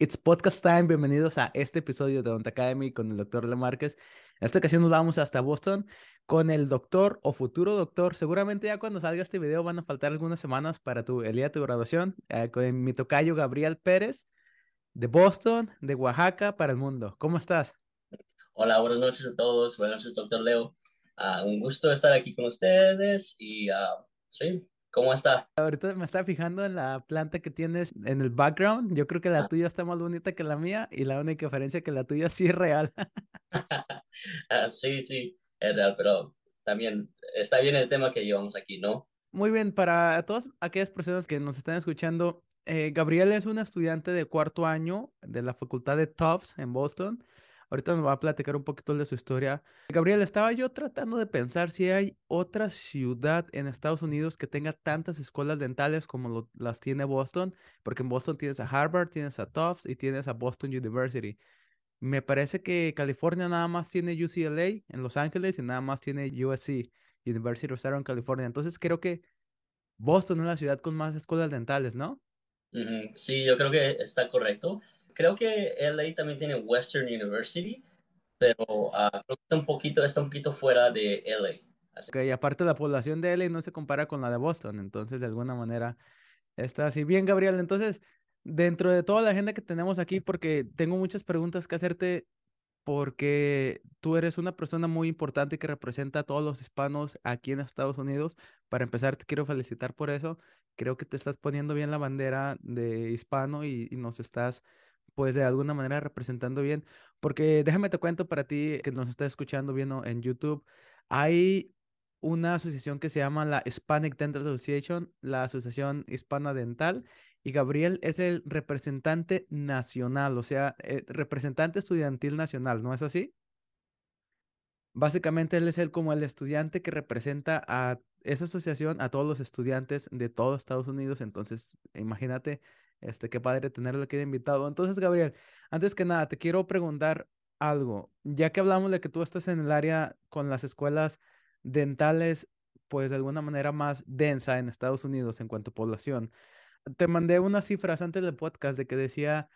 It's podcast time. Bienvenidos a este episodio de Don't Academy con el doctor Le Márquez. En esta ocasión nos vamos hasta Boston con el doctor o futuro doctor. Seguramente ya cuando salga este video van a faltar algunas semanas para tu, el día de tu graduación. Eh, con mi tocayo Gabriel Pérez de Boston, de Oaxaca para el mundo. ¿Cómo estás? Hola, buenas noches a todos. Buenas noches, doctor Leo. Uh, un gusto estar aquí con ustedes y uh, sí, ¿Cómo está? Ahorita me está fijando en la planta que tienes en el background. Yo creo que la ah. tuya está más bonita que la mía y la única diferencia es que la tuya sí es real. Ah, sí, sí, es real, pero también está bien el tema que llevamos aquí, ¿no? Muy bien, para todas aquellas personas que nos están escuchando, eh, Gabriel es un estudiante de cuarto año de la Facultad de Tufts en Boston. Ahorita nos va a platicar un poquito de su historia. Gabriel, estaba yo tratando de pensar si hay otra ciudad en Estados Unidos que tenga tantas escuelas dentales como las tiene Boston, porque en Boston tienes a Harvard, tienes a Tufts y tienes a Boston University. Me parece que California nada más tiene UCLA en Los Ángeles y nada más tiene USC, University of Southern California. Entonces creo que Boston es la ciudad con más escuelas dentales, ¿no? Sí, yo creo que está correcto creo que LA también tiene Western University, pero uh, creo que está un poquito, está un poquito fuera de LA. Así. Ok, aparte la población de LA no se compara con la de Boston, entonces de alguna manera está así. Bien, Gabriel, entonces, dentro de toda la agenda que tenemos aquí, porque tengo muchas preguntas que hacerte, porque tú eres una persona muy importante que representa a todos los hispanos aquí en Estados Unidos. Para empezar, te quiero felicitar por eso. Creo que te estás poniendo bien la bandera de hispano y, y nos estás pues de alguna manera representando bien, porque déjame te cuento para ti que nos está escuchando viendo en YouTube, hay una asociación que se llama la Hispanic Dental Association, la Asociación Hispana Dental, y Gabriel es el representante nacional, o sea, eh, representante estudiantil nacional, ¿no es así? Básicamente él es el como el estudiante que representa a esa asociación, a todos los estudiantes de todo Estados Unidos, entonces imagínate este, qué padre tenerlo aquí de invitado. Entonces, Gabriel, antes que nada, te quiero preguntar algo. Ya que hablamos de que tú estás en el área con las escuelas dentales, pues de alguna manera más densa en Estados Unidos en cuanto a población. Te mandé unas cifras antes del podcast de que decía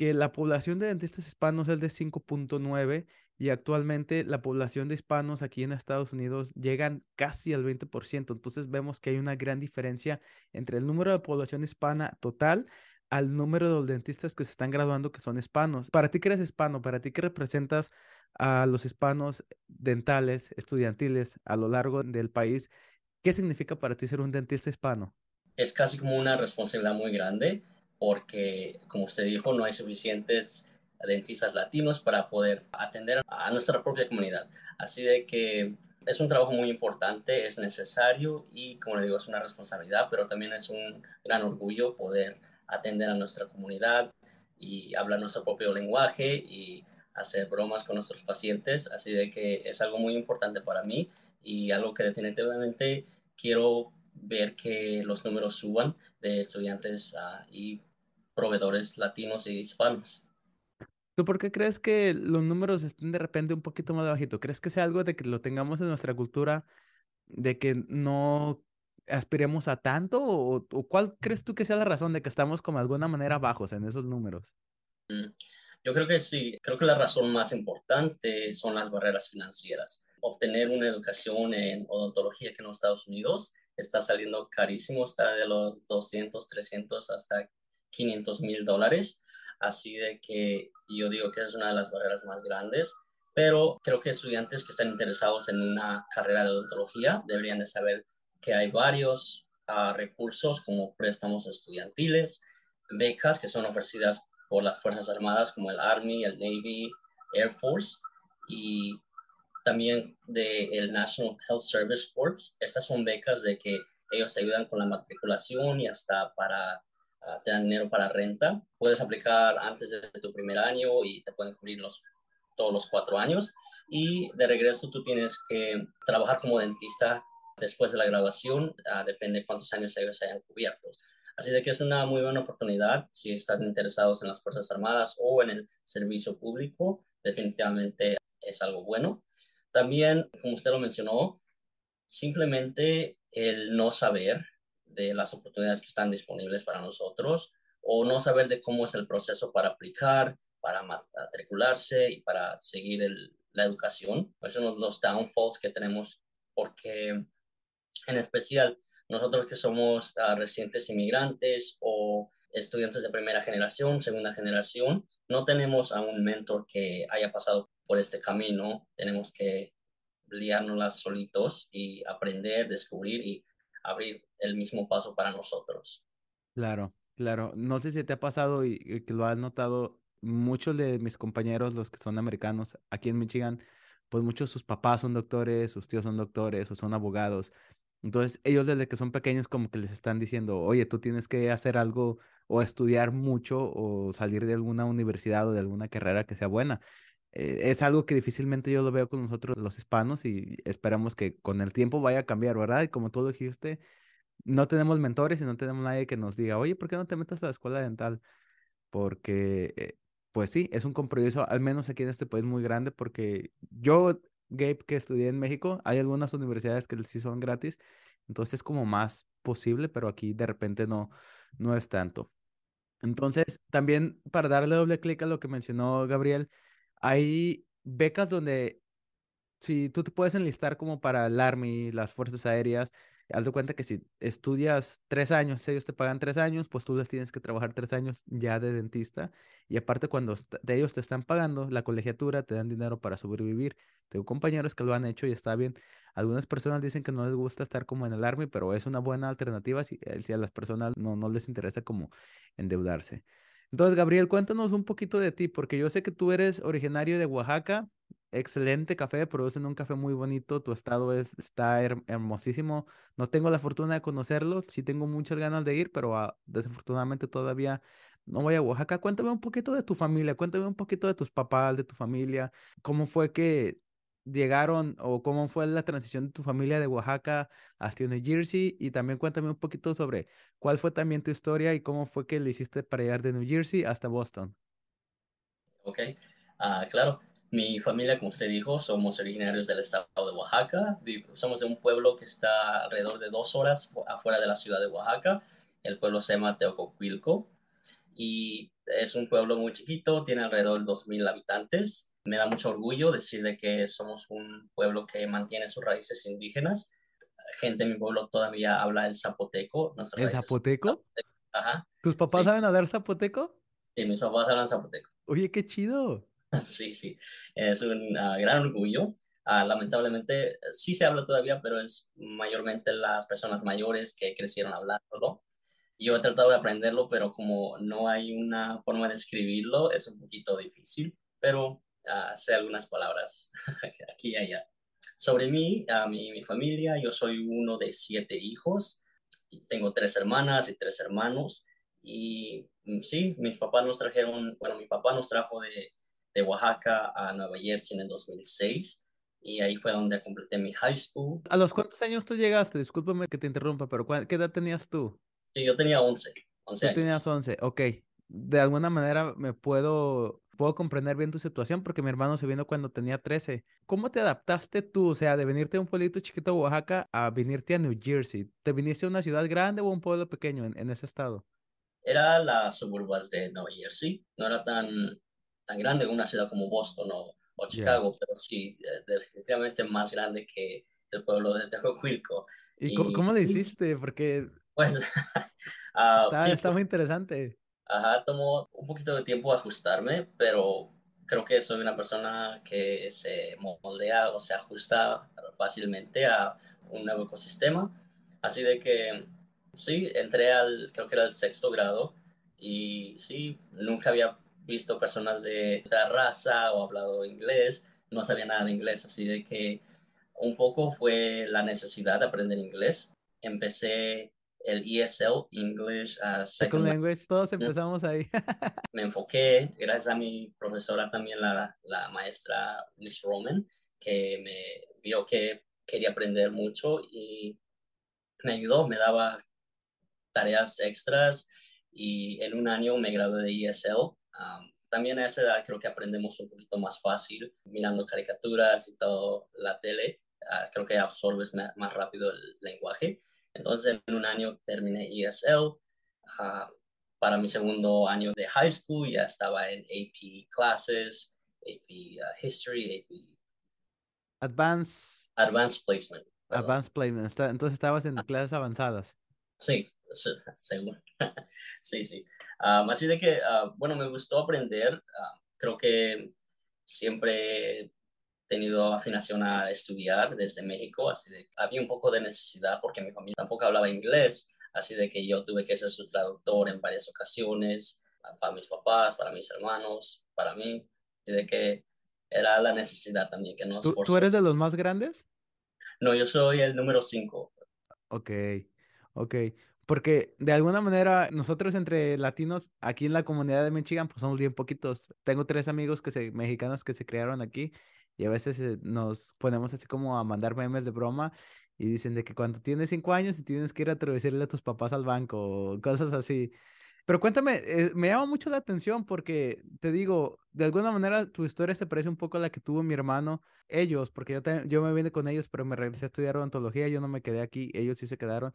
que la población de dentistas hispanos es de 5.9 y actualmente la población de hispanos aquí en Estados Unidos llegan casi al 20%. Entonces vemos que hay una gran diferencia entre el número de población hispana total al número de los dentistas que se están graduando que son hispanos. Para ti que eres hispano, para ti que representas a los hispanos dentales, estudiantiles a lo largo del país, ¿qué significa para ti ser un dentista hispano? Es casi como una responsabilidad muy grande porque, como usted dijo, no hay suficientes dentistas latinos para poder atender a nuestra propia comunidad. Así de que es un trabajo muy importante, es necesario y, como le digo, es una responsabilidad, pero también es un gran orgullo poder atender a nuestra comunidad y hablar nuestro propio lenguaje y hacer bromas con nuestros pacientes. Así de que es algo muy importante para mí y algo que definitivamente quiero ver que los números suban de estudiantes uh, y proveedores latinos y hispanos. ¿Tú por qué crees que los números estén de repente un poquito más bajito? ¿Crees que sea algo de que lo tengamos en nuestra cultura, de que no aspiremos a tanto? ¿O, cuál crees tú que sea la razón de que estamos como de alguna manera bajos en esos números? Mm, yo creo que sí, creo que la razón más importante son las barreras financieras. Obtener una educación en odontología que en los Estados Unidos está saliendo carísimo, está de los 200, 300 hasta 500 mil dólares. Así de que yo digo que es una de las barreras más grandes, pero creo que estudiantes que están interesados en una carrera de odontología deberían de saber que hay varios ah, recursos como préstamos estudiantiles, becas que son ofrecidas por las Fuerzas Armadas como el Army, el Navy, Air Force y también del el National Health Service Corps. Estas son becas de que ellos ayudan con la matriculación y hasta para te dan dinero para renta. Puedes aplicar antes de tu primer año y te pueden cubrir los, todos los cuatro años. Y de regreso tú tienes que trabajar como dentista después de la graduación, uh, depende de cuántos años ellos hayan cubierto. Así de que es una muy buena oportunidad si están interesados en las Fuerzas Armadas o en el servicio público, definitivamente es algo bueno. También, como usted lo mencionó, simplemente el no saber de las oportunidades que están disponibles para nosotros o no saber de cómo es el proceso para aplicar, para matricularse y para seguir la educación. Esos son los downfalls que tenemos porque en especial nosotros que somos uh, recientes inmigrantes o estudiantes de primera generación, segunda generación, no tenemos a un mentor que haya pasado por este camino. Tenemos que liárnoslas solitos y aprender, descubrir y abrir el mismo paso para nosotros. Claro, claro. No sé si te ha pasado y, que lo has notado, muchos de mis compañeros, los que son americanos aquí en Michigan, pues muchos sus papás son doctores, sus tíos son doctores o son abogados. Entonces, ellos desde que son pequeños como que les están diciendo, oye, tú tienes que hacer algo o estudiar mucho o salir de alguna universidad o de alguna carrera que sea buena. Eh, es algo que difícilmente yo lo veo con nosotros los hispanos y esperamos que con el tiempo vaya a cambiar, ¿verdad? Y como tú dijiste, no tenemos mentores y no tenemos nadie que nos diga, oye, ¿por qué no te metes a la escuela dental? Porque, eh, pues sí, es un compromiso, al menos aquí en este país muy grande, porque yo, Gabe, que estudié en México, hay algunas universidades que sí son gratis, entonces es como más posible, pero aquí de repente no, no es tanto. Entonces, también para darle doble clic a lo que mencionó Gabriel, hay becas donde si tú te puedes enlistar como para el Army, las Fuerzas Aéreas, haz de cuenta que si estudias tres años, ellos te pagan tres años, pues tú les tienes que trabajar tres años ya de dentista. Y aparte, cuando de ellos te están pagando la colegiatura, te dan dinero para sobrevivir. Tengo compañeros que lo han hecho y está bien. Algunas personas dicen que no les gusta estar como en el Army, pero es una buena alternativa si, eh, si a las personas no, no les interesa como endeudarse. Entonces, Gabriel, cuéntanos un poquito de ti, porque yo sé que tú eres originario de Oaxaca, excelente café, producen un café muy bonito, tu estado es, está hermosísimo. No tengo la fortuna de conocerlo, sí tengo muchas ganas de ir, pero ah, desafortunadamente todavía no voy a Oaxaca. Cuéntame un poquito de tu familia, cuéntame un poquito de tus papás, de tu familia, cómo fue que llegaron o cómo fue la transición de tu familia de Oaxaca hasta New Jersey y también cuéntame un poquito sobre cuál fue también tu historia y cómo fue que le hiciste para llegar de New Jersey hasta Boston. Ok, uh, claro. Mi familia, como usted dijo, somos originarios del estado de Oaxaca. Somos de un pueblo que está alrededor de dos horas afuera de la ciudad de Oaxaca. El pueblo se llama Teococuilco y es un pueblo muy chiquito, tiene alrededor de 2.000 habitantes me da mucho orgullo decir de que somos un pueblo que mantiene sus raíces indígenas. Gente en mi pueblo todavía habla el zapoteco. ¿El zapoteco? Ajá. ¿Tus papás saben hablar zapoteco? Sí, mis papás hablan zapoteco. Oye, qué chido. Sí, sí. Es un ah, gran orgullo. Uh, lamentablemente sí se habla todavía, pero es mayormente las personas mayores que crecieron hablándolo. Yo he tratado de aprenderlo, pero como no hay una forma de escribirlo, es un poquito difícil. Pero sé algunas palabras aquí y allá. Sobre mí, a mi, mi familia, yo soy uno de siete hijos. Tengo tres hermanas y tres hermanos. Y mm, sí, mis papás nos trajeron, bueno, mi papá nos trajo de, de Oaxaca a Nueva Jersey en el 2006 y ahí fue donde completé mi high school. ¿A los cuántos años tú llegaste? Discúlpame que te interrumpa, pero ¿qué edad tenías tú? Sí, yo tenía 11. 11 tú tenías 11, ok. De alguna manera me puedo puedo comprender bien tu situación porque mi hermano se vino cuando tenía 13. ¿Cómo te adaptaste tú, o sea, de venirte a un pueblito chiquito de Oaxaca a venirte a New Jersey? ¿Te viniste a una ciudad grande o a un pueblo pequeño en, ese estado? Era las suburbas de Nueva Jersey. No era tan, tan grande una ciudad como Boston o, Chicago, pero sí, eh, definitivamente más grande que el pueblo de Tejocuilco. ¿Y, cómo, le hiciste? Porque... Pues... uh, está, está muy interesante Ajá, tomó un poquito de tiempo ajustarme, pero creo que soy una persona que se moldea o se ajusta fácilmente a un nuevo ecosistema. Así de que sí, entré al, creo que era el sexto grado y sí, nunca había visto personas de otra raza o hablado inglés, no sabía nada de inglés, así de que un poco fue la necesidad de aprender inglés. Empecé el ESL, English uh, Second Language, todos empezamos ahí. me enfoqué, gracias a mi profesora también, la, la maestra Miss Roman, que me vio que quería aprender mucho y me ayudó, me daba tareas extras y en un año me gradué de ESL. Um, también a esa edad creo que aprendemos un poquito más fácil mirando caricaturas y todo la tele. Uh, creo que absorbes más rápido el lenguaje. Entonces, en un año terminé ESL. para mi segundo año de high school ya estaba en AP classes, AP uh, History, AP Advanced, Advanced Placement. Advanced Placement. Entonces estabas en clases avanzadas. Sí, seguro. sí, sí. Um, así de que, uh, bueno, me gustó aprender. Uh, creo que siempre tenido afinación a estudiar desde México, así de había un poco de necesidad porque mi familia tampoco hablaba inglés, así de que yo tuve que ser su traductor en varias ocasiones, para mis papás, para mis hermanos, para mí, así de que era la necesidad también que nos ¿Tú, ¿Tú eres de los más grandes? No, yo soy el número 5. Ok, ok. Porque de alguna manera nosotros entre latinos aquí en la comunidad de Michigan pues somos bien poquitos. Tengo tres amigos que se, mexicanos que se criaron aquí y a veces eh, nos ponemos así como a mandar memes de broma y dicen de que cuando tienes cinco años y tienes que ir a traducirle a tus papás al banco o cosas así. Pero cuéntame, eh, me llama mucho la atención porque te digo, de alguna manera tu historia se parece un poco a la que tuvo mi hermano. Ellos, porque yo, yo me vine con ellos, pero me regresé a estudiar odontología, yo no me quedé aquí, ellos sí se quedaron.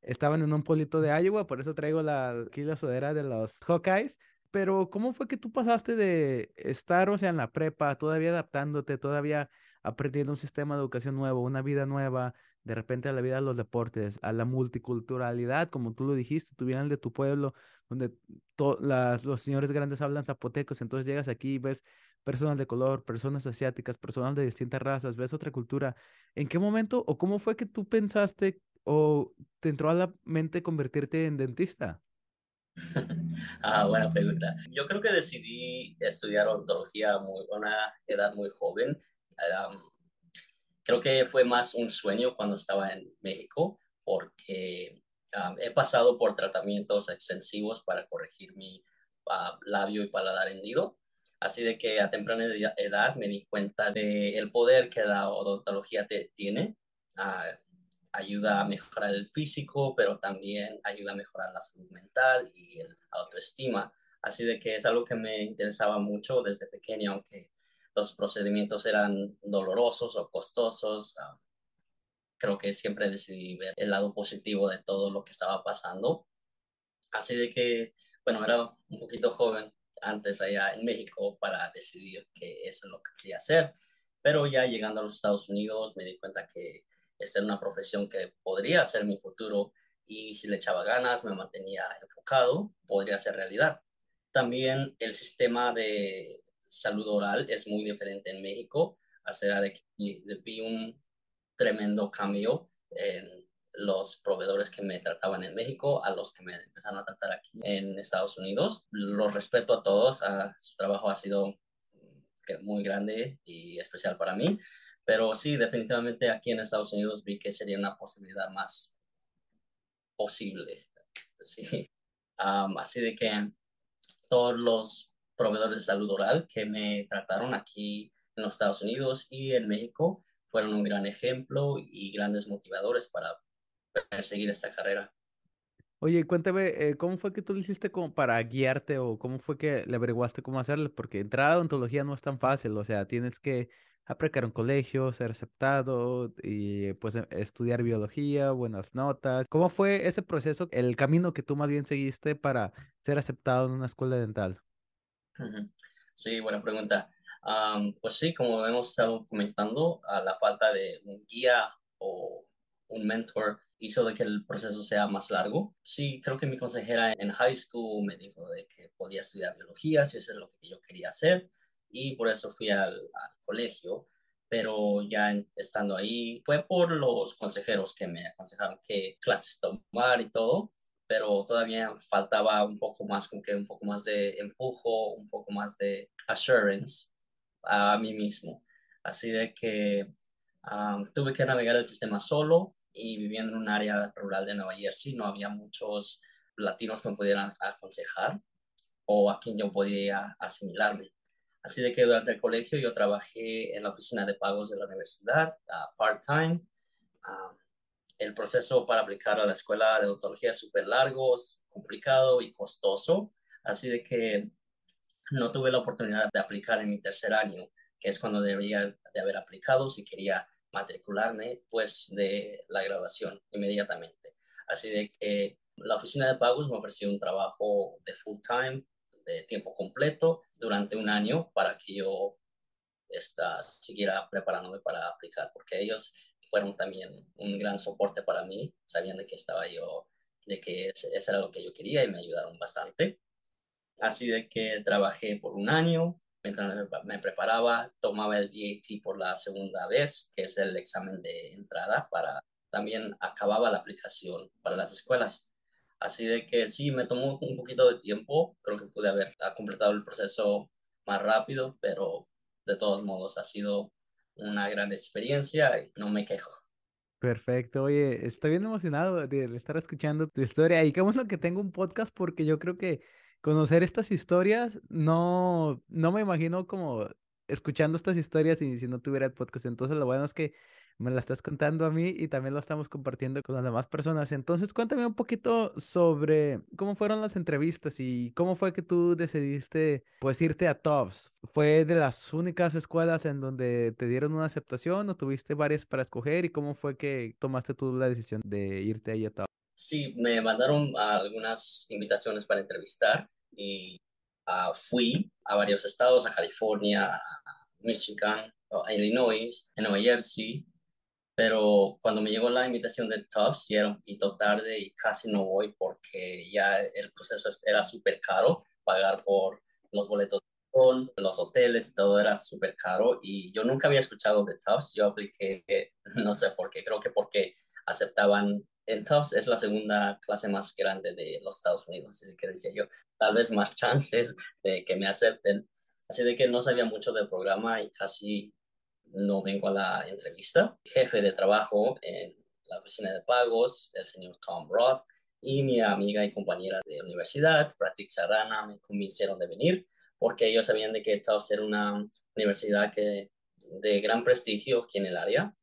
Estaban en un pueblito de Iowa, por eso traigo la, aquí la de los Hawkeyes. Pero ¿cómo fue que tú pasaste de estar, o sea, en la prepa, todavía adaptándote, todavía aprendiendo un sistema de educación nuevo, una vida nueva, de repente a la vida de los deportes, a la multiculturalidad, como tú lo dijiste, tú vienes de tu pueblo, donde los señores grandes hablan zapotecos, entonces llegas aquí y ves personas de color, personas asiáticas, personas de distintas razas, ves otra cultura. ¿En qué momento o cómo fue que tú pensaste o te entró a la mente convertirte en dentista? ah, buena pregunta. Yo creo que decidí estudiar odontología a una edad muy joven creo que fue más un sueño cuando estaba en México, porque he pasado por tratamientos extensivos para corregir mi ah, labio y paladar hendido. Así de que a temprana edad me di cuenta del poder que la odontología te, tiene. Ah, ayuda a mejorar el físico, pero también ayuda a mejorar la salud mental y el autoestima. Así de que es algo que me interesaba mucho desde pequeño, aunque los procedimientos eran dolorosos o costosos. Ah, creo que siempre decidí ver el lado positivo de todo lo que estaba pasando. Así de que, bueno, era un poquito joven antes allá en México para decidir eso es lo que quería hacer. Pero ya llegando a los Estados Unidos me di cuenta que esta era una profesión que podría ser mi futuro y si le echaba ganas, me mantenía enfocado, podría ser realidad. También el sistema de salud oral es muy diferente en México, sea, de que vi un tremendo cambio en los proveedores que me trataban en México a los que me empezaron a tratar aquí en Estados Unidos. Los respeto a todos, su trabajo ha sido mm, muy grande y especial para mí, pero sí, definitivamente aquí en Estados Unidos vi que sería una posibilidad más posible. Sí. así de que todos los proveedores de salud oral que me trataron aquí en los Estados Unidos y en México fueron un gran ejemplo y grandes motivadores para seguir esta carrera. Oye, cuéntame, eh, ¿cómo fue que tú lo hiciste como para guiarte o cómo fue que le averiguaste cómo hacerlo? Porque entrar a odontología no es tan fácil, o sea, tienes que aplicar un colegio, ser aceptado y pues e, estudiar biología, buenas notas. ¿Cómo fue ese proceso, el camino que tú más bien seguiste para ser aceptado en una escuela dental? Sí, buena pregunta. pues sí, como hemos estado comentando, a la falta de un guía o un mentor hizo de que el proceso sea más largo. Sí, creo que mi consejera en high school me dijo de que podía estudiar biología, si eso es lo que yo quería hacer, y por eso fui al, al colegio. Pero ya estando ahí, fue por los consejeros que me aconsejaron qué clases tomar y todo pero todavía faltaba un poco más, como que un poco más de empujo, un poco más de assurance a mí mismo. Así de que tuve que navegar el sistema solo y viviendo en un área rural de Nueva Jersey, no había muchos latinos que me pudieran aconsejar o a quien yo podía asimilarme. Así de que durante el colegio yo trabajé en la oficina de pagos de la universidad, part-time el proceso para aplicar a la escuela de odontología es súper largo, complicado y costoso, así de que no tuve la oportunidad de aplicar en mi tercer año, que es cuando debería de haber aplicado si quería matricularme pues de la graduación inmediatamente. Así de que La oficina de pagos me ofreció un trabajo de full time, de tiempo completo, durante un año para que yo esta, siguiera preparándome para aplicar, porque ellos fueron también un gran soporte para mí, sabían de que estaba yo, de que eso era lo que yo quería y me ayudaron bastante. Así de que trabajé por un año, mientras me preparaba, tomaba el DAT por la segunda vez, que es el examen de entrada para también acababa la aplicación para las escuelas. Así de que sí, me tomó un poquito de tiempo, creo que pude haber completado el proceso más rápido, pero de todos modos ha sido una gran experiencia y no me quejo. Perfecto, oye, estoy bien emocionado de estar escuchando tu historia y qué bueno que tengo un podcast porque yo creo que conocer estas historias no, no me imagino como escuchando estas historias y si no tuviera podcast. Entonces lo bueno es que me la estás contando a mí y también lo estamos compartiendo con las demás personas. Entonces, cuéntame un poquito sobre cómo fueron las entrevistas y cómo fue que tú decidiste pues irte a Tufts. ¿Fue de las únicas escuelas en donde te dieron una aceptación o tuviste varias para escoger y cómo fue que tomaste tú la decisión de irte ahí a Tufts? Sí, me mandaron algunas invitaciones para entrevistar y uh, fui a varios estados, a California, a Michigan, a Illinois, a Nueva Jersey, pero cuando me llegó la invitación de Tufts ya era un poquito tarde y casi no voy porque ya el proceso era súper caro, pagar por los boletos los hoteles, todo era súper caro y yo nunca había escuchado de Tufts, yo apliqué, no sé por qué, creo que porque aceptaban, en Tufts es la segunda clase más grande de los Estados Unidos, así que decía yo, tal vez más chances de que me acepten, así de que no sabía mucho del programa y casi no vengo a la entrevista. Jefe de trabajo en la oficina de pagos, el señor Tom Roth, y mi amiga y compañera de universidad, Pratik Sarana, me convencieron de venir porque ellos sabían de que Tufts era una universidad que, de gran prestigio aquí en el área.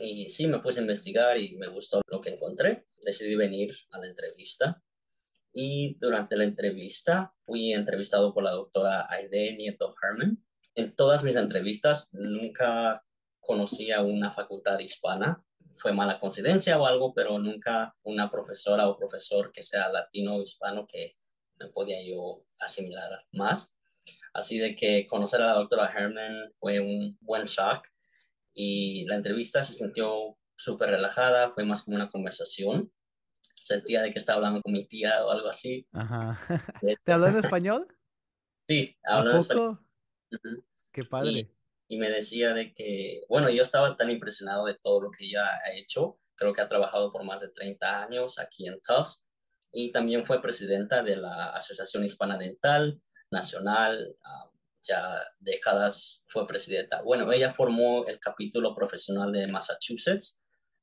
Y sí, me puse a investigar y me gustó lo que encontré. Decidí venir a la entrevista. Y durante la entrevista fui entrevistado por la doctora Aide Nieto Herman, en todas mis entrevistas nunca conocí a una facultad hispana. Fue mala coincidencia o algo, pero nunca una profesora o profesor que sea latino o hispano que me podía yo asimilar más. Así de que conocer a la doctora Herman fue un buen shock y la entrevista se sintió súper relajada, fue más como una conversación. Sentía de que estaba hablando con mi tía o algo así. Ajá. ¿Te habló en español? Sí, habló en español. Qué padre. Y, me decía de que, bueno, yo estaba tan impresionado de todo lo que ella ha hecho. Creo que ha trabajado por más de 30 años aquí en Tufts y también fue presidenta de la Asociación Hispana Dental Nacional. Ah, ya décadas fue presidenta. Bueno, ella formó el capítulo profesional de Massachusetts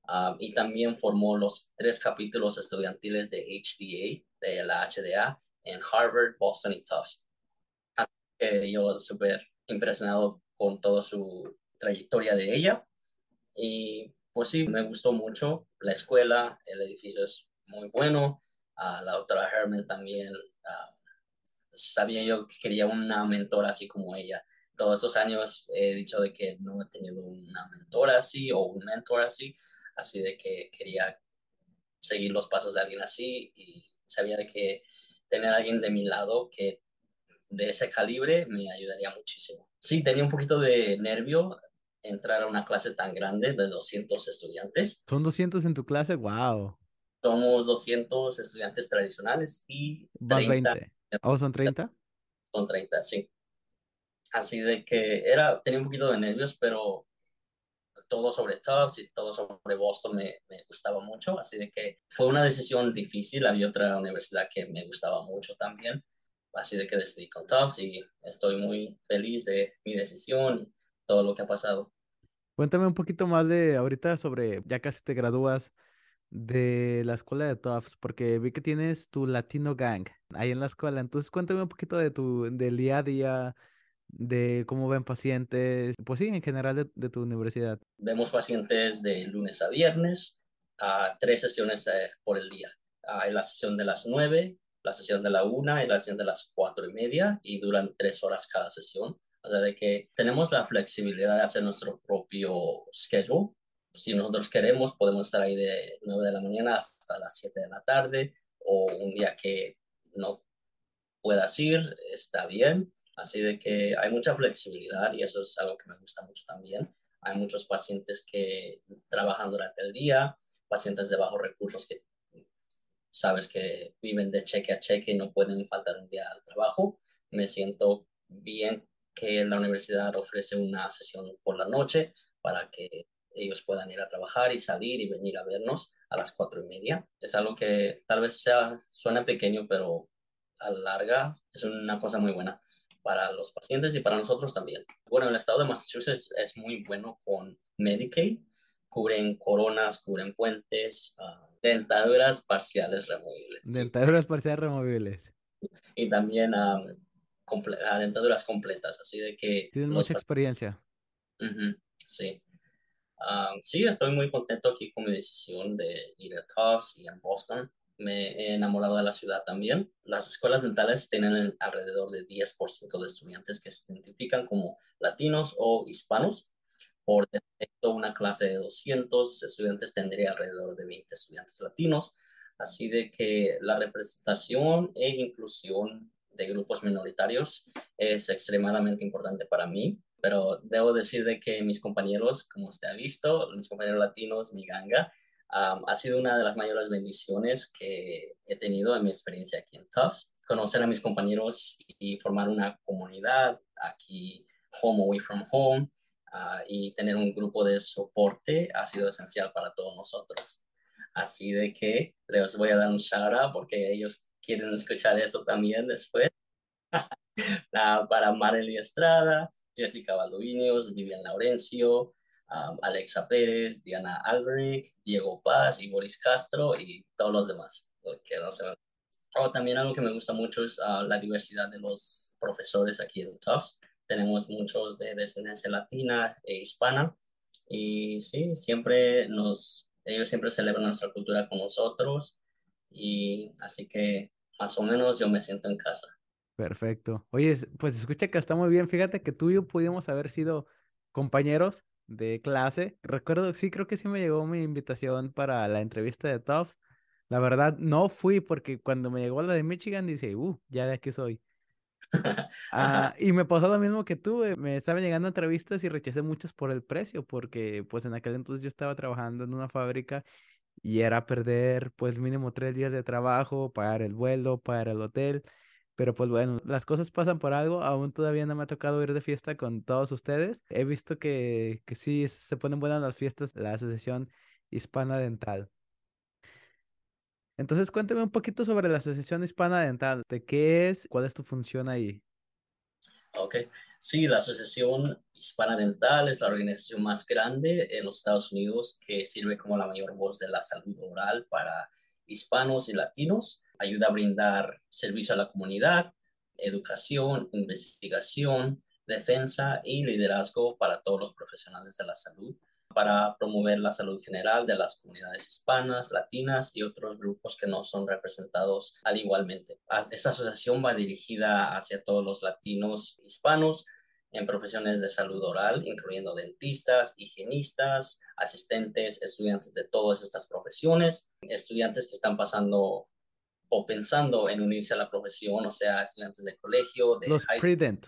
ah, y también formó los tres capítulos estudiantiles de HDA, de la HDA, en Harvard, Boston y Tufts. Que yo súper impresionado con toda su trayectoria de ella. Y pues sí, me gustó mucho la escuela, el edificio es muy bueno. a la doctora Herman también sabía yo que quería una mentora así como ella. Todos estos años he dicho de que no he tenido una mentora así o un mentor así, así de que quería seguir los pasos de alguien así y sabía de que tener a alguien de mi lado que de ese calibre me ayudaría muchísimo. Sí, tenía un poquito de nervio entrar a una clase tan grande de 200 estudiantes. ¿Son 200 en tu clase? ¡Wow! Somos 200 estudiantes tradicionales y 30. 20. ¿O son 30? Son 30, sí. Así de que era, tenía un poquito de nervios, pero todo sobre Tufts y todo sobre Boston me, me, gustaba mucho, así de que fue una decisión difícil. Había otra universidad que me gustaba mucho también, así de que decidí con Tufts y estoy muy feliz de mi decisión y todo lo que ha pasado. Cuéntame un poquito más de ahorita sobre, ya casi te gradúas de la escuela de Tufts, porque vi que tienes tu Latino Gang ahí en la escuela. Entonces cuéntame un poquito de tu, del día a día, de cómo ven pacientes, pues sí, en general de, de tu universidad. Vemos pacientes de lunes a viernes, a tres sesiones eh, por el día. Hay la sesión de las nueve, la sesión de la una y la sesión de las cuatro y media y duran tres horas cada sesión. O sea, de que tenemos la flexibilidad de hacer nuestro propio schedule si nosotros queremos, podemos estar ahí de 9 de la mañana hasta las 7 de la tarde o un día que no puedas ir, está bien. Así de que hay mucha flexibilidad y eso es algo que me gusta mucho también. Hay muchos pacientes que trabajan durante el día, pacientes de bajos recursos que sabes que viven de cheque a cheque y no pueden faltar un día al trabajo. Me siento bien que la universidad ofrece una sesión por la noche para que ellos puedan ir a trabajar y salir y venir a vernos a las cuatro y media. Es algo que tal vez sea, suena pequeño, pero a la larga es una cosa muy buena para los pacientes y para nosotros también. Bueno, el estado de Massachusetts es muy bueno con Medicaid. Cubren coronas, cubren puentes, uh, dentaduras parciales removibles. Dentaduras parciales removibles. Y también um, dentaduras completas, así de que... Tienen mucha experiencia. sí. sí, estoy muy contento aquí con mi decisión de ir a Tufts y en Boston. Me he enamorado de la ciudad también. Las escuelas dentales tienen alrededor de 10% de estudiantes que se identifican como latinos o hispanos. Por defecto, una clase de 200 estudiantes tendría alrededor de 20 estudiantes latinos. Así de que la representación e inclusión de grupos minoritarios es extremadamente importante para mí, pero debo decir de que mis compañeros, como usted ha visto, mis compañeros latinos, mi ganga, ha sido una de las mayores bendiciones que he tenido en mi experiencia aquí en Tufts. Conocer a mis compañeros y formar una comunidad aquí, Home Away from Home, uh, y tener un grupo de soporte ha sido esencial para todos nosotros. Así de que les voy a dar un shout out porque ellos quieren escuchar eso también después. para Marely Estrada, Jessica Valdovinos, Vivian Laurencio, um, Alexa Pérez, Diana Albrecht, Diego Paz y Boris Castro y todos los demás. Que no oh, también algo que me gusta mucho es uh, la diversidad de los profesores aquí en Tufts. Tenemos muchos de descendencia latina e hispana y sí, siempre nos, ellos siempre celebran nuestra cultura con nosotros y así que más o menos yo me siento en casa. Perfecto. Oye, pues escucha que está muy bien. Fíjate que tú y yo pudimos haber sido compañeros de clase. Recuerdo, sí, creo que sí me llegó mi invitación para la entrevista de Tufts. La verdad, no fui porque cuando me llegó la de Michigan, dice, uh, ya de aquí soy. ah, y me pasó lo mismo que tú, eh, me estaban llegando entrevistas y rechacé muchas por el precio, porque pues en aquel entonces yo estaba trabajando en una fábrica y era perder pues mínimo tres días de trabajo, pagar el vuelo, pagar el hotel. Pero pues bueno, las cosas pasan por algo. Aún todavía no me ha tocado ir de fiesta con todos ustedes. He visto que, que sí se ponen buenas las fiestas, la Asociación Hispana Dental. Entonces cuéntame un poquito sobre la Asociación Hispana Dental. ¿De qué es? ¿Cuál es tu función ahí? Ok, sí, la Asociación Hispana Dental es la organización más grande en los Estados Unidos que sirve como la mayor voz de la salud oral para hispanos y latinos. Ayuda a brindar servicio a la comunidad, educación, investigación, defensa y liderazgo para todos los profesionales de la salud para promover la salud general de las comunidades hispanas, latinas y otros grupos que no son representados al igualmente. Esta asociación va dirigida hacia todos los latinos hispanos en profesiones de salud oral, incluyendo dentistas, higienistas, asistentes, estudiantes de todas estas profesiones, estudiantes que están pasando o pensando en unirse a la profesión, o sea, estudiantes de colegio, de los pre-dent.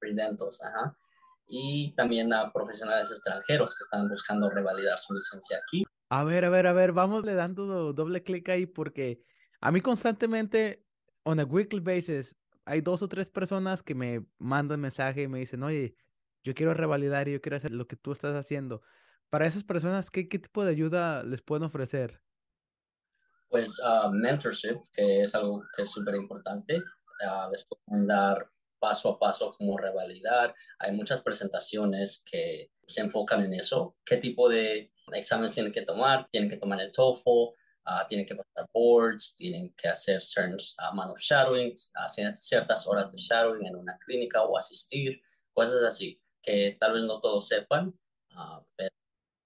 Pre-dentos, ajá y también a profesionales extranjeros que están buscando revalidar su licencia aquí. A ver, a ver, a ver, vamos le dando doble clic ahí porque a mí constantemente, on a weekly basis, hay dos o tres personas que me mandan mensaje y me dicen, oye, yo quiero revalidar y yo quiero hacer lo que tú estás haciendo. Para esas personas, ¿qué, qué tipo de ayuda les pueden ofrecer? Pues uh, mentorship, que es algo que es súper importante. Uh, les pueden dar paso a paso cómo revalidar. Hay muchas presentaciones que se enfocan en eso. ¿Qué tipo de exámenes tienen que tomar? Tienen que tomar el TOEFL, uh, tienen que pasar boards, tienen que hacer certain amount of shadowing, hacer ciertas horas de shadowing en una clínica o asistir, cosas así que tal vez no todos sepan. Uh,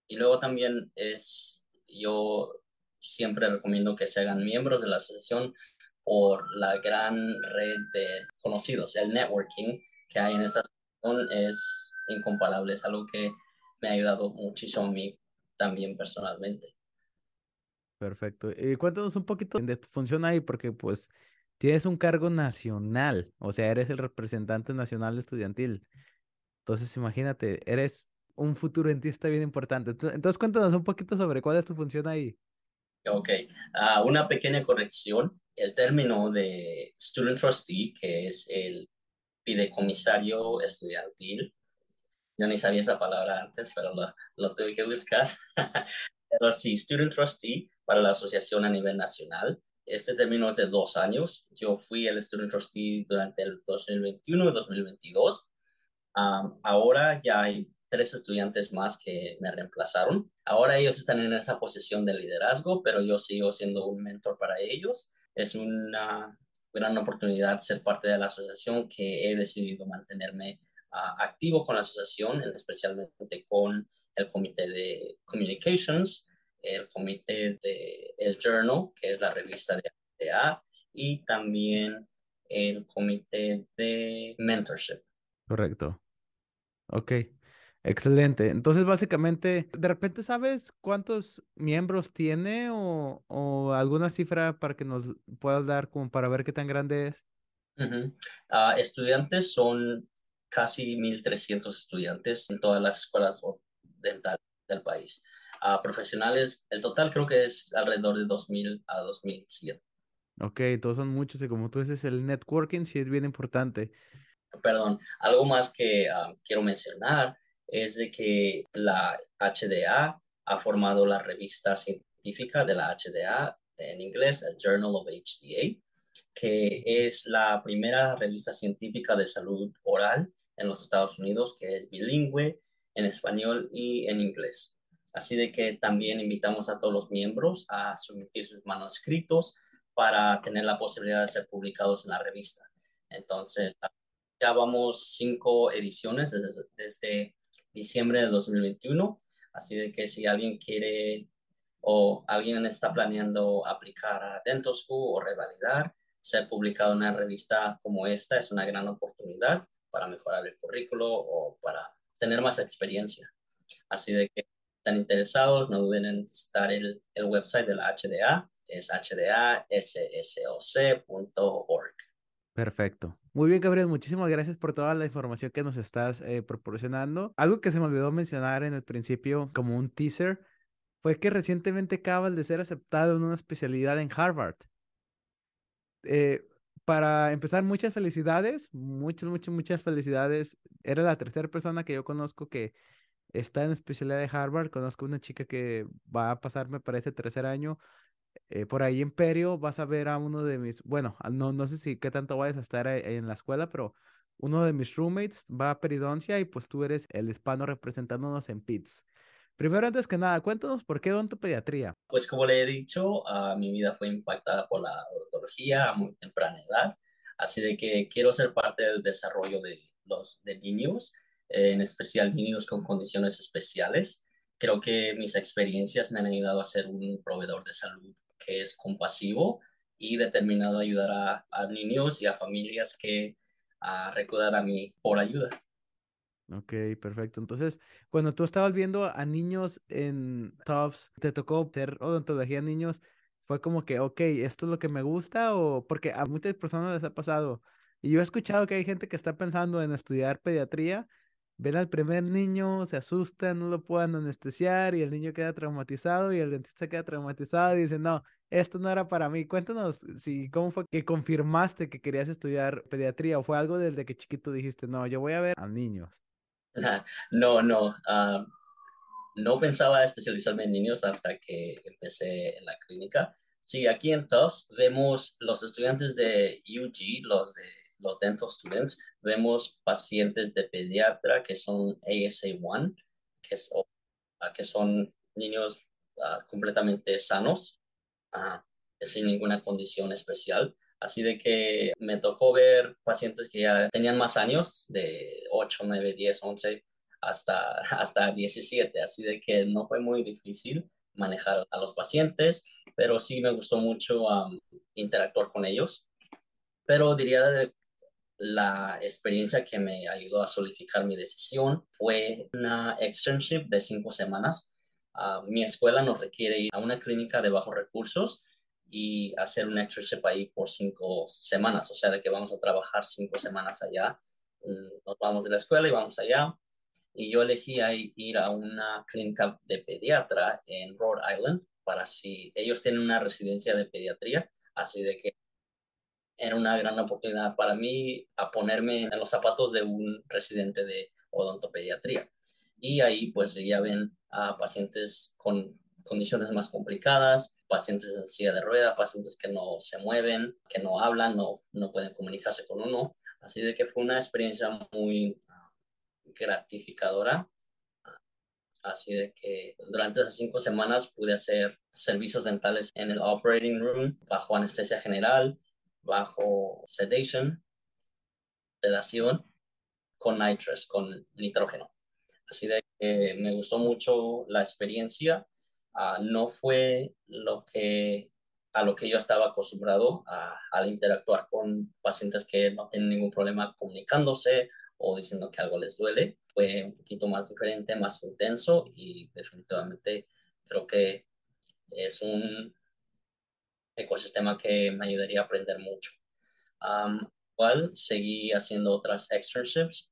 y luego también es, yo siempre recomiendo que se hagan miembros de la asociación por la gran red de conocidos. El networking que hay en esta zona es incomparable, es algo que me ha ayudado muchísimo a mí también personalmente. Perfecto. Y cuéntanos un poquito de tu función ahí, porque pues tienes un cargo nacional, o sea, eres el representante nacional estudiantil. Entonces, imagínate, eres un futurentista bien importante. Entonces, cuéntanos un poquito sobre cuál es tu función ahí. Ok, uh, una pequeña corrección. El término de student trustee, que es el fideicomisario estudiantil, yo ni sabía esa palabra antes, pero lo, lo tuve que buscar. pero sí, student trustee para la asociación a nivel nacional. Este término es de dos años. Yo fui el student trustee durante el 2021 y 2022. ahora ya hay tres estudiantes más que me reemplazaron. Ahora ellos están en esa posición de liderazgo, pero yo sigo siendo un mentor para ellos. Es una gran oportunidad ser parte de la asociación que he decidido mantenerme uh, activo con la asociación, especialmente con el comité de communications, el comité de el journal, que es la revista de ADA, y también el comité de mentorship. Correcto. Ok. Excelente. Entonces, básicamente, ¿de repente sabes cuántos miembros tiene o, o alguna cifra para que nos puedas dar como para ver qué tan grande es? Ah, estudiantes son casi 1.300 estudiantes en todas las escuelas dentales del país. A profesionales, el total creo que es alrededor de 2.000 a 2.100. Ok, todos son muchos y como tú dices, el networking sí es bien importante. Perdón, algo más que ah, quiero mencionar es de que la HDA ha formado la revista científica de la HDA en inglés, el Journal of HDA, que es la primera revista científica de salud oral en los Estados Unidos que es bilingüe en español y en inglés. Así de que también invitamos a todos los miembros a someter sus manuscritos para tener la posibilidad de ser publicados en la revista. Entonces, ya vamos cinco ediciones desde diciembre de 2021. Así de que si alguien quiere o alguien está planeando aplicar a Dental o revalidar, ser publicado en una revista como esta es una gran oportunidad para mejorar el currículo o para tener más experiencia. Así de que están interesados, no duden en visitar el, el website de la HDA, es hdassoc.org. Perfecto. Muy bien, Gabriel, muchísimas gracias por toda la información que nos estás eh, proporcionando. Algo que se me olvidó mencionar en el principio como un teaser fue que recientemente acabas de ser aceptado en una especialidad en Harvard. Eh, para empezar, muchas felicidades, muchas, muchas, muchas felicidades. Era la tercera persona que yo conozco que está en especialidad de Harvard. Conozco una chica que va a pasar, me parece, tercer año. Eh, por ahí en Perio vas a ver a uno de mis, bueno, no, no sé si qué tanto vayas a estar en la escuela, pero uno de mis roommates va a peridoncia y pues tú eres el hispano representándonos en PITS. Primero, antes que nada, cuéntanos por qué odontopediatría. Pues como le he dicho, uh, mi vida fue impactada por la odontología a muy temprana edad, así de que quiero ser parte del desarrollo de los niños, en especial niños con condiciones especiales. Creo que mis experiencias me han ayudado a ser un proveedor de salud que es compasivo y determinado a ayudar a, niños y a familias que a recordar a mí por ayuda. Ok, perfecto. Entonces, cuando tú estabas viendo a niños en Tufts, te tocó hacer odontología a niños, fue como que, ok, esto es lo que me gusta o porque a muchas personas les ha pasado. Y yo he escuchado que hay gente que está pensando en estudiar pediatría ven al primer niño, se asustan, no lo pueden anestesiar y el niño queda traumatizado y el dentista queda traumatizado y dice, no, esto no era para mí. Cuéntanos si cómo fue que confirmaste que querías estudiar pediatría o fue algo desde que chiquito dijiste, no, yo voy a ver a niños. No, no, ah, no pensaba especializarme en niños hasta que empecé en la clínica. Sí, aquí en Tufts vemos los estudiantes de UG, los de los dental students, vemos pacientes de pediatra que son ASA1, que, ah, que son niños ah, completamente sanos, uh, sin ninguna condición especial. Así de que me tocó ver pacientes que ya tenían más años, de 8, 9, 10, 11, hasta, hasta 17. Así de que no fue muy difícil manejar a los pacientes, pero sí me gustó mucho interactuar con ellos. Pero diría la experiencia que me ayudó a solidificar mi decisión fue una externship de cinco semanas uh, mi escuela nos requiere ir a una clínica de bajos recursos y hacer un externship ahí por cinco semanas, o sea, de que vamos a trabajar cinco semanas allá. Mm, nos vamos de la escuela y vamos allá. Y yo elegí ir a una clínica de pediatra en Rhode Island para si ellos tienen una residencia de pediatría, así de que era una gran oportunidad para mí a ponerme en los zapatos de un residente de odontopediatría. Y ahí pues ya ven a pacientes con condiciones más complicadas, pacientes en silla de rueda, pacientes que no se mueven, que no hablan, no, no pueden comunicarse con uno. Así de que fue una experiencia muy gratificadora. Así de que durante esas cinco semanas pude hacer servicios dentales en el operating room bajo anestesia general, bajo sedation, sedación, con nitrous, con nitrógeno. Así de que me gustó mucho la experiencia Ah, no fue lo que a lo que yo estaba acostumbrado a, al interactuar con pacientes que no tienen ningún problema comunicándose o diciendo que algo les duele. Fue un poquito más diferente, más intenso y definitivamente creo que es un ecosistema que me ayudaría a aprender mucho. Um, igual seguí haciendo otras externships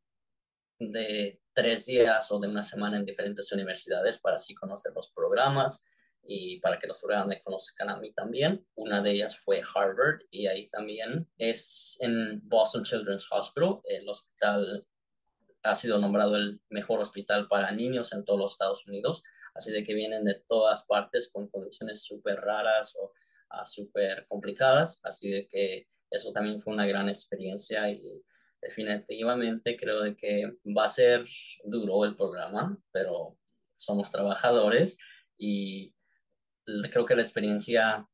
de tres días o de una semana en diferentes universidades para así conocer los programas y para que los programas me conozcan a mí también. Una de ellas fue Harvard y ahí también es en Boston Children's Hospital, el hospital ha sido nombrado el mejor hospital para niños en todos los Estados Unidos, así de que vienen de todas partes con condiciones súper raras o uh, súper complicadas, así de que eso también fue una gran experiencia y definitivamente creo de que va a ser duro el programa, pero somos trabajadores y creo que la experiencia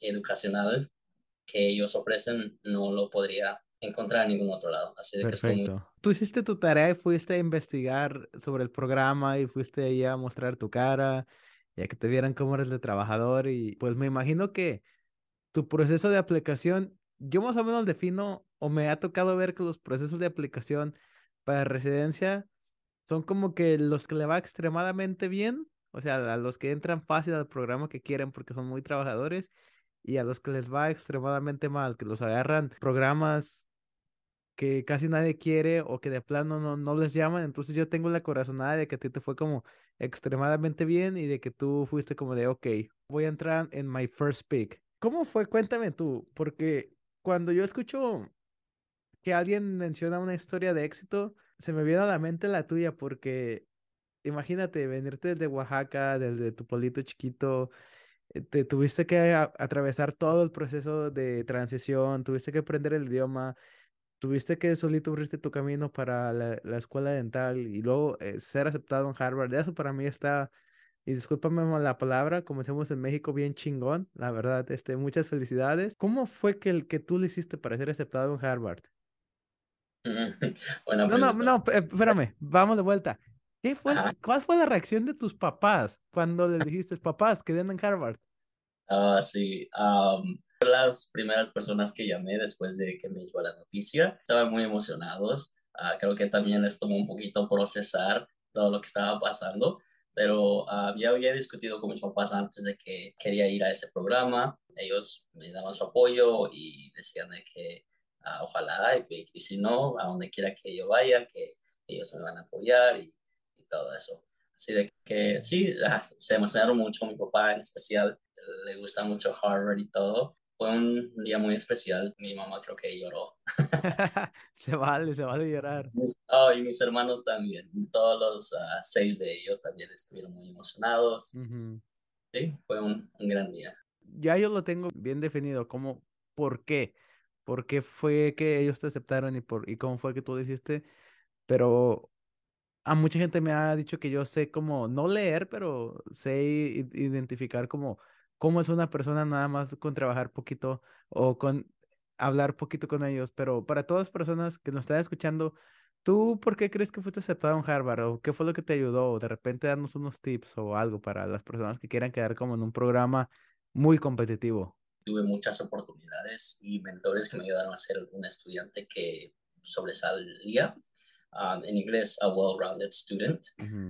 educacional que ellos ofrecen no lo podría encontrar en ningún otro lado. Así de Perfecto. Tú hiciste tu tarea y fuiste a investigar sobre el programa y fuiste ahí a mostrar tu cara, ya que te vieran cómo eres de trabajador y pues me imagino que tu proceso de aplicación, yo más o menos defino o me ha tocado ver que los procesos de aplicación para residencia son como que los que le va extremadamente bien, o sea, a los que entran fácil al programa que quieren porque son muy trabajadores, y a los que les va extremadamente mal, que los agarran programas que casi nadie quiere o que de plano no, no les llaman. Entonces yo tengo la corazonada de que a ti te fue como extremadamente bien y de que tú fuiste como de, ok, voy a entrar en my first pick. ¿Cómo fue? Cuéntame tú, porque cuando yo escucho que alguien menciona una historia de éxito, se me viene a la mente la tuya, porque imagínate venirte desde Oaxaca, desde tu pueblito chiquito, eh, te tuviste que atravesar todo el proceso de transición, tuviste que aprender el idioma, tuviste que solito abrirte tu camino para la, la escuela dental y luego eh, ser aceptado en Harvard. Eso para mí está, y discúlpame la palabra, como decimos en México, bien chingón, la verdad, este, muchas felicidades. ¿Cómo fue que, el, que tú le hiciste para ser aceptado en Harvard? no, no, no, espérame, vamos de vuelta. ¿Qué fue, ¿Cuál fue la reacción de tus papás cuando les dijiste, papás, queden en Harvard? Ah, sí. Um, las primeras personas que llamé después de que me llegó la noticia. Estaban muy emocionados. Ah, creo que también les tomó un poquito procesar todo lo que estaba pasando, pero uh, ya había discutido con mis papás antes de que quería ir a ese programa. Ellos me daban su apoyo y decían de que Ah, ojalá, y, y, si no, a donde quiera que yo vaya, que ellos me van a apoyar y, y todo eso. Así de que sí, ah, se emocionaron mucho, mi papá en especial, le gusta mucho Harvard y todo. Fue un día muy especial, mi mamá creo que lloró. se vale, se vale llorar. Oh, y mis hermanos también, todos los uh, seis de ellos también estuvieron muy emocionados. Sí, fue un, un gran día. Ya yo lo tengo bien definido, como, ¿por qué? por qué fue que ellos te aceptaron y, por, y cómo fue que tú lo hiciste, pero a mucha gente me ha dicho que yo sé como, no leer, pero sé identificar como cómo es una persona nada más con trabajar poquito o con hablar poquito con ellos, pero para todas las personas que nos están escuchando, ¿tú por qué crees que fuiste aceptado en Harvard o qué fue lo que te ayudó? O de repente darnos unos tips o algo para las personas que quieran quedar como en un programa muy competitivo tuve muchas oportunidades y mentores que me ayudaron a ser un estudiante que sobresalía. Um, en inglés, a well-rounded student.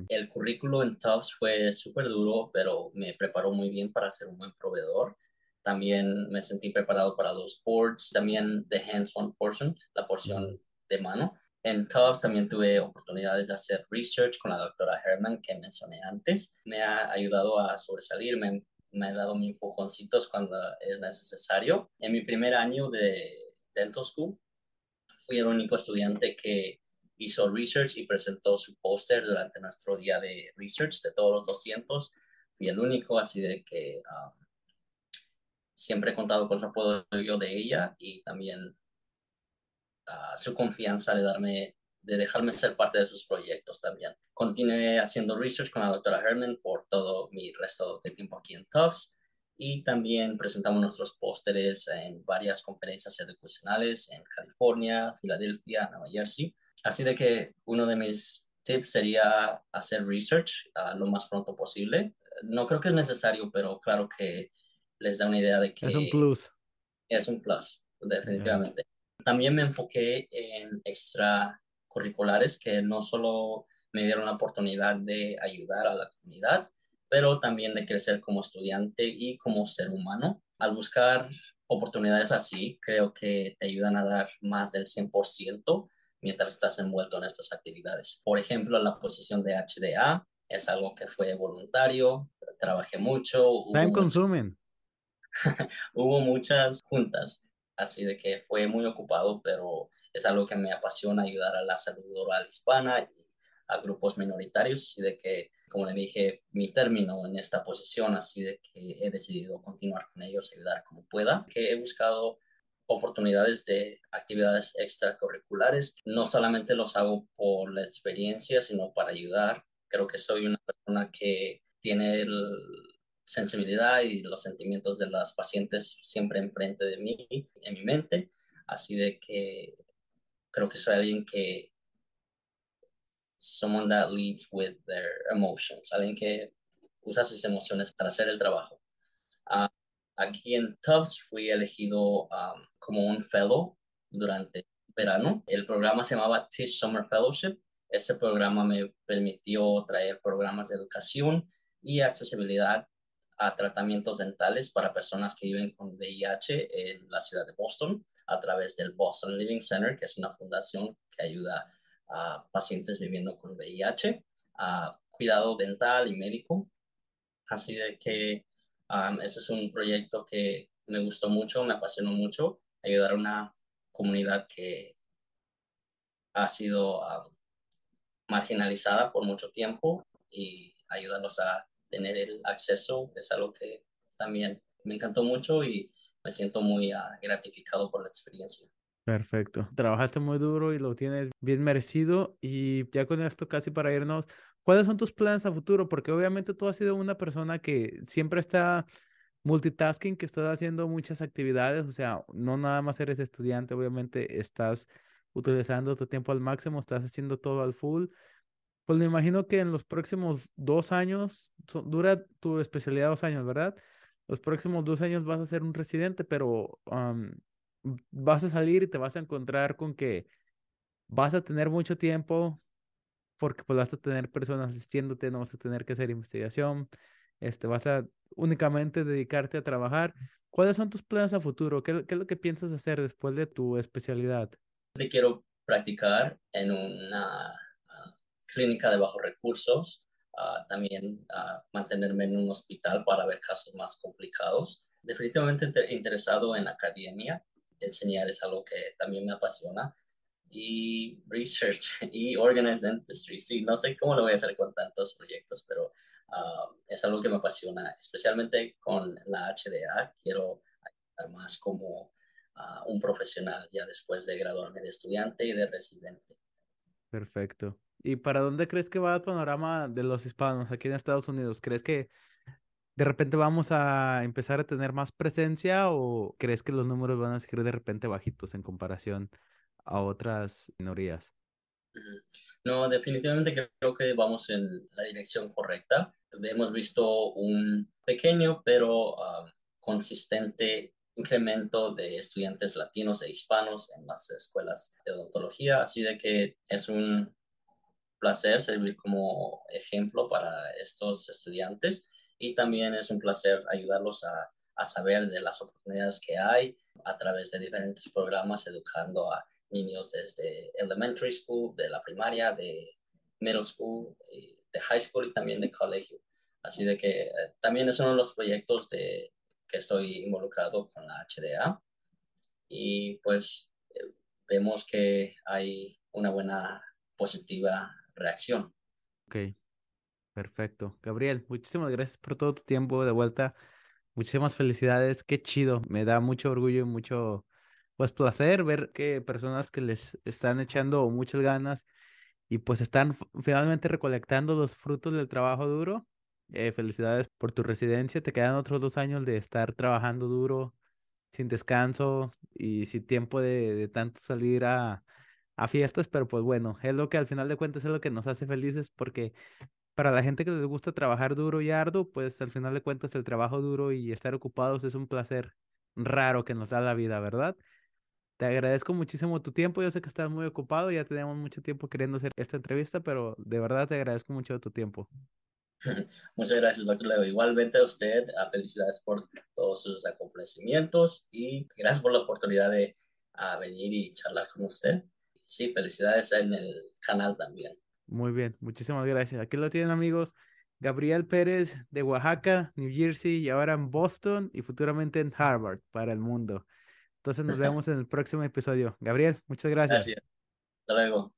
El currículo en Tufts fue súper duro, pero me preparó muy bien para ser un buen proveedor. También me sentí preparado para los boards, también the hands-on portion, la porción de mano. En Tufts también tuve oportunidades de hacer research con la doctora Herman que mencioné antes. Me ha ayudado a sobresalir, me, me ha dado mis empujoncitos cuando es necesario. En mi primer año de Dental School, fui el único estudiante que hizo research y presentó su póster durante nuestro día de research de todos los 200. Fui el único, así de que um, siempre he contado con el apoyo de ella y también uh, su confianza de darme de dejarme ser parte de sus proyectos también. Continué haciendo research con la doctora Herman por todo mi resto de tiempo aquí en Tufts y también presentamos nuestros pósteres en varias conferencias educacionales en California, Filadelfia, Nueva Jersey. Así de que uno de mis tips sería hacer research uh, lo más pronto posible. No creo que es necesario, pero claro que les da una idea de que... Es un plus. Es un plus, definitivamente. También me enfoqué en extracurriculares que no solo me dieron la oportunidad de ayudar a la comunidad, pero también de crecer como estudiante y como ser humano. Al buscar oportunidades así, creo que te ayudan a dar más del 100% mientras estás envuelto en estas actividades. Por ejemplo, la posición de HDA es algo que fue voluntario, trabajé mucho. Time consumen. hubo muchas juntas, así de que fue muy ocupado, pero es algo que me apasiona ayudar a la salud oral hispana y a grupos minoritarios, y de que, como le dije, mi término en esta posición, así de que he decidido continuar con ellos, ayudar como pueda, que he buscado oportunidades de actividades extracurriculares. No solamente los hago por la experiencia, sino para ayudar. Creo que soy una persona que tiene el sensibilidad y los sentimientos de las pacientes siempre enfrente de mí, en mi mente. Así de que creo que soy alguien que someone that leads with their emotions, alguien que usa sus emociones para hacer el trabajo. Uh, aquí en Tufts fui elegido um, como un fellow durante verano. El programa se llamaba Tisch Summer Fellowship. Ese programa me permitió traer programas de educación y accesibilidad a tratamientos dentales para personas que viven con VIH en la ciudad de Boston a través del Boston Living Center, que es una fundación que ayuda a pacientes viviendo con VIH, a cuidado dental y médico. Así de que ese es un proyecto que me gustó mucho, me apasionó mucho, ayudar a una comunidad que ha sido marginalizada por mucho tiempo y ayudarlos a tener el acceso es algo que también me encantó mucho y me siento muy ah, gratificado por la experiencia. Perfecto. Trabajaste muy duro y lo tienes bien merecido. Y ya con esto casi para irnos, ¿cuáles son tus planes a futuro? Porque obviamente tú has sido una persona que siempre está multitasking, que estás haciendo muchas actividades, o sea, no nada más eres estudiante, obviamente estás utilizando tu tiempo al máximo, estás haciendo todo al full. Pues me imagino que en los próximos dos años, dura tu especialidad dos años, ¿verdad? Los próximos dos años vas a ser un residente, pero vas a salir y te vas a encontrar con que vas a tener mucho tiempo porque pues vas a tener personas asistiéndote, no vas a tener que hacer investigación, este, vas a únicamente dedicarte a trabajar. ¿Cuáles son tus planes a futuro? ¿Qué, qué es lo que piensas hacer después de tu especialidad? Te quiero practicar en una clínica de bajos recursos, uh, también uh, mantenerme en un hospital para ver casos más complicados. Definitivamente interesado en academia, enseñar es algo que también me apasiona. Y research y organized dentistry, sí, no sé cómo lo voy a hacer con tantos proyectos, pero uh, es algo que me apasiona, especialmente con la HDA. Quiero ayudar más como un profesional ya después de graduarme de estudiante y de residente. Perfecto. ¿Y para dónde crees que va el panorama de los hispanos aquí en Estados Unidos? ¿Crees que de repente vamos a empezar a tener más presencia o crees que los números van a seguir de repente bajitos en comparación a otras minorías? No, definitivamente creo que vamos en la dirección correcta. Hemos visto un pequeño pero um, consistente incremento de estudiantes latinos e hispanos en las escuelas de odontología, así de que es un placer servir como ejemplo para estos estudiantes y también es un placer ayudarlos a, a saber de las oportunidades que hay a través de diferentes programas educando a niños desde elementary school, de la primaria, de middle school, de high school y también de colegio. Así de que eh, también es uno de los proyectos de, que estoy involucrado con la HDA y pues eh, vemos que hay una buena positiva reacción. Ok, perfecto. Gabriel, muchísimas gracias por todo tu tiempo de vuelta. Muchísimas felicidades, qué chido. Me da mucho orgullo y mucho pues placer ver que personas que les están echando muchas ganas y pues están finalmente recolectando los frutos del trabajo duro. Eh, felicidades por tu residencia. Te quedan otros dos años de estar trabajando duro, sin descanso y sin tiempo de, de tanto salir a, a fiestas, pero pues bueno, es lo que al final de cuentas es lo que nos hace felices porque para la gente que les gusta trabajar duro y arduo, pues al final de cuentas el trabajo duro y estar ocupados es un placer raro que nos da la vida, ¿verdad? Te agradezco muchísimo tu tiempo. Yo sé que estás muy ocupado, ya tenemos mucho tiempo queriendo hacer esta entrevista, pero de verdad te agradezco mucho tu tiempo. Muchas gracias, doctor Leo. Igualmente a usted, a felicidades por todos sus acontecimientos y gracias por la oportunidad de venir y charlar con usted. Sí, felicidades en el canal también. Muy bien, muchísimas gracias. Aquí lo tienen amigos. Gabriel Pérez de Oaxaca, New Jersey y ahora en Boston y futuramente en Harvard para el mundo. Entonces nos vemos en el próximo episodio. Gabriel, muchas gracias. Gracias. Hasta luego.